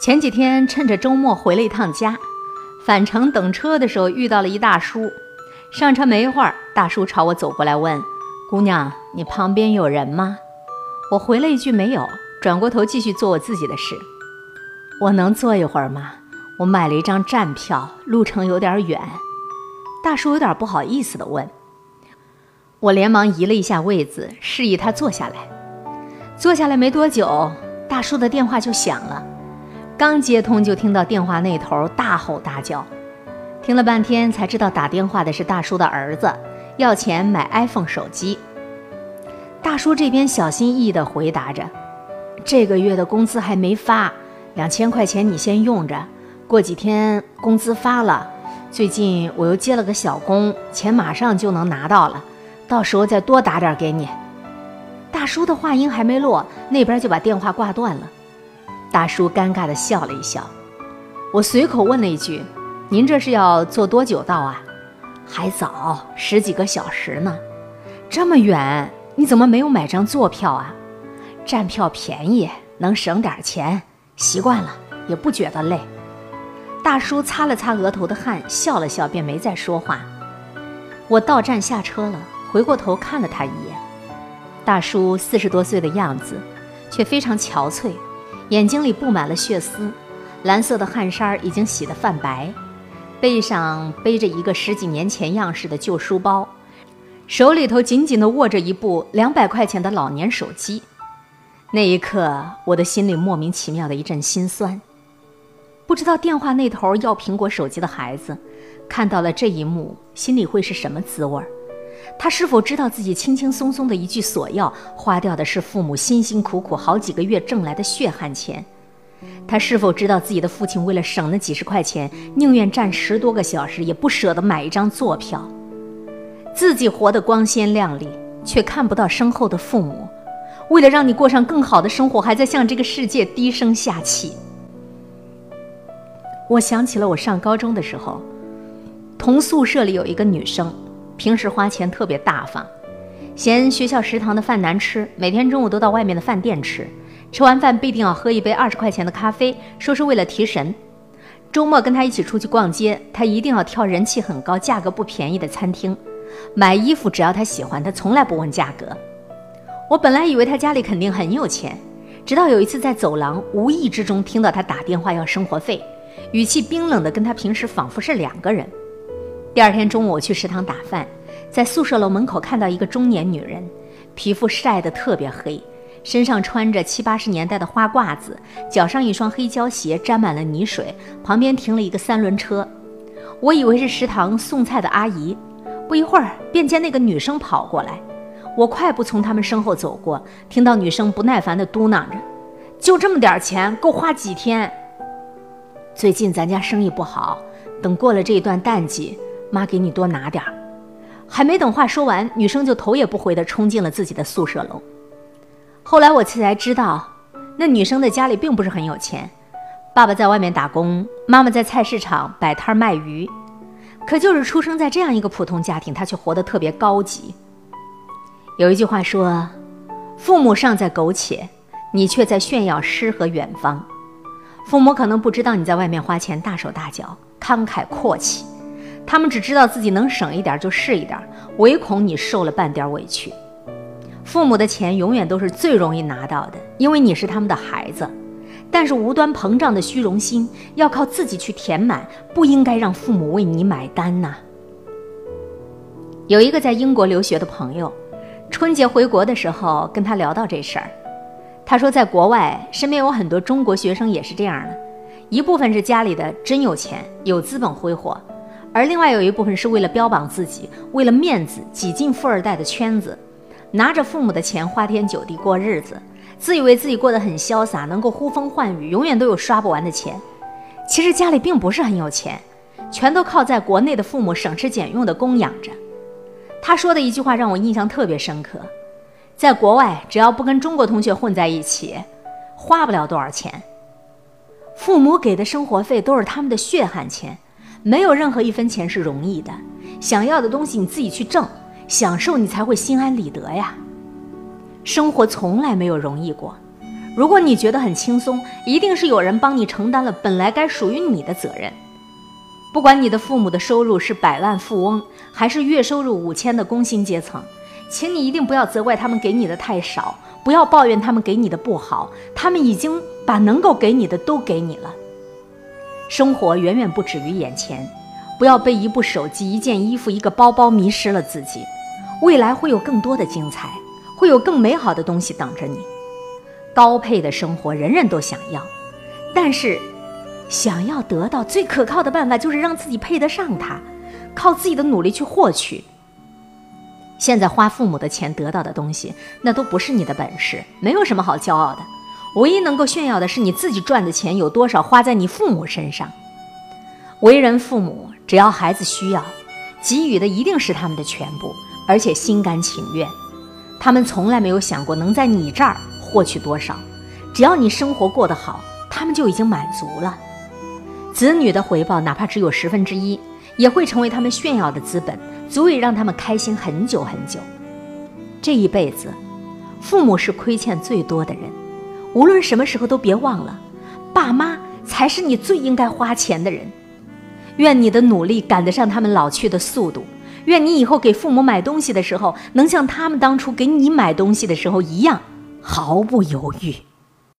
前几天趁着周末回了一趟家，返程等车的时候遇到了一大叔。上车没一会儿，大叔朝我走过来问：“姑娘，你旁边有人吗？”我回了一句“没有”，转过头继续做我自己的事。我能坐一会儿吗？我买了一张站票，路程有点远。大叔有点不好意思地问。我连忙移了一下位子，示意他坐下来。坐下来没多久，大叔的电话就响了。刚接通，就听到电话那头大吼大叫，听了半天才知道打电话的是大叔的儿子，要钱买 iPhone 手机。大叔这边小心翼翼地回答着：“这个月的工资还没发，两千块钱你先用着，过几天工资发了，最近我又接了个小工，钱马上就能拿到了，到时候再多打点给你。”大叔的话音还没落，那边就把电话挂断了。大叔尴尬地笑了一笑，我随口问了一句：“您这是要坐多久到啊？”“还早，十几个小时呢。”“这么远，你怎么没有买张坐票啊？”“站票便宜，能省点钱，习惯了也不觉得累。”大叔擦了擦额头的汗，笑了笑，便没再说话。我到站下车了，回过头看了他一眼。大叔四十多岁的样子，却非常憔悴。眼睛里布满了血丝，蓝色的汗衫已经洗得泛白，背上背着一个十几年前样式的旧书包，手里头紧紧地握着一部两百块钱的老年手机。那一刻，我的心里莫名其妙的一阵心酸。不知道电话那头要苹果手机的孩子，看到了这一幕，心里会是什么滋味儿？他是否知道自己轻轻松松的一句索要，花掉的是父母辛辛苦苦好几个月挣来的血汗钱？他是否知道自己的父亲为了省那几十块钱，宁愿站十多个小时，也不舍得买一张坐票？自己活得光鲜亮丽，却看不到身后的父母，为了让你过上更好的生活，还在向这个世界低声下气。我想起了我上高中的时候，同宿舍里有一个女生。平时花钱特别大方，嫌学校食堂的饭难吃，每天中午都到外面的饭店吃。吃完饭必定要喝一杯二十块钱的咖啡，说是为了提神。周末跟他一起出去逛街，他一定要挑人气很高、价格不便宜的餐厅。买衣服只要他喜欢，他从来不问价格。我本来以为他家里肯定很有钱，直到有一次在走廊无意之中听到他打电话要生活费，语气冰冷的跟他平时仿佛是两个人。第二天中午，我去食堂打饭，在宿舍楼门口看到一个中年女人，皮肤晒得特别黑，身上穿着七八十年代的花褂子，脚上一双黑胶鞋沾满了泥水，旁边停了一个三轮车。我以为是食堂送菜的阿姨，不一会儿便见那个女生跑过来，我快步从他们身后走过，听到女生不耐烦地嘟囔着：“就这么点钱，够花几天？最近咱家生意不好，等过了这一段淡季。”妈，给你多拿点儿。还没等话说完，女生就头也不回地冲进了自己的宿舍楼。后来我才知道，那女生的家里并不是很有钱，爸爸在外面打工，妈妈在菜市场摆摊卖鱼。可就是出生在这样一个普通家庭，她却活得特别高级。有一句话说：“父母尚在苟且，你却在炫耀诗和远方。”父母可能不知道你在外面花钱大手大脚、慷慨阔气。他们只知道自己能省一点就是一点，唯恐你受了半点委屈。父母的钱永远都是最容易拿到的，因为你是他们的孩子。但是无端膨胀的虚荣心要靠自己去填满，不应该让父母为你买单呐。有一个在英国留学的朋友，春节回国的时候跟他聊到这事儿，他说在国外身边有很多中国学生也是这样的，一部分是家里的真有钱，有资本挥霍。而另外有一部分是为了标榜自己，为了面子挤进富二代的圈子，拿着父母的钱花天酒地过日子，自以为自己过得很潇洒，能够呼风唤雨，永远都有刷不完的钱。其实家里并不是很有钱，全都靠在国内的父母省吃俭用的供养着。他说的一句话让我印象特别深刻：在国外，只要不跟中国同学混在一起，花不了多少钱。父母给的生活费都是他们的血汗钱。没有任何一分钱是容易的，想要的东西你自己去挣，享受你才会心安理得呀。生活从来没有容易过，如果你觉得很轻松，一定是有人帮你承担了本来该属于你的责任。不管你的父母的收入是百万富翁，还是月收入五千的工薪阶层，请你一定不要责怪他们给你的太少，不要抱怨他们给你的不好，他们已经把能够给你的都给你了。生活远远不止于眼前，不要被一部手机、一件衣服、一个包包迷失了自己。未来会有更多的精彩，会有更美好的东西等着你。高配的生活人人都想要，但是。想要得到最可靠的办法，就是让自己配得上它，靠自己的努力去获取。现在花父母的钱得到的东西，那都不是你的本事，没有什么好骄傲的。唯一能够炫耀的是你自己赚的钱有多少花在你父母身上。为人父母，只要孩子需要，给予的一定是他们的全部，而且心甘情愿。他们从来没有想过能在你这儿获取多少，只要你生活过得好，他们就已经满足了。子女的回报，哪怕只有十分之一，也会成为他们炫耀的资本，足以让他们开心很久很久。这一辈子，父母是亏欠最多的人，无论什么时候都别忘了，爸妈才是你最应该花钱的人。愿你的努力赶得上他们老去的速度，愿你以后给父母买东西的时候，能像他们当初给你买东西的时候一样，毫不犹豫。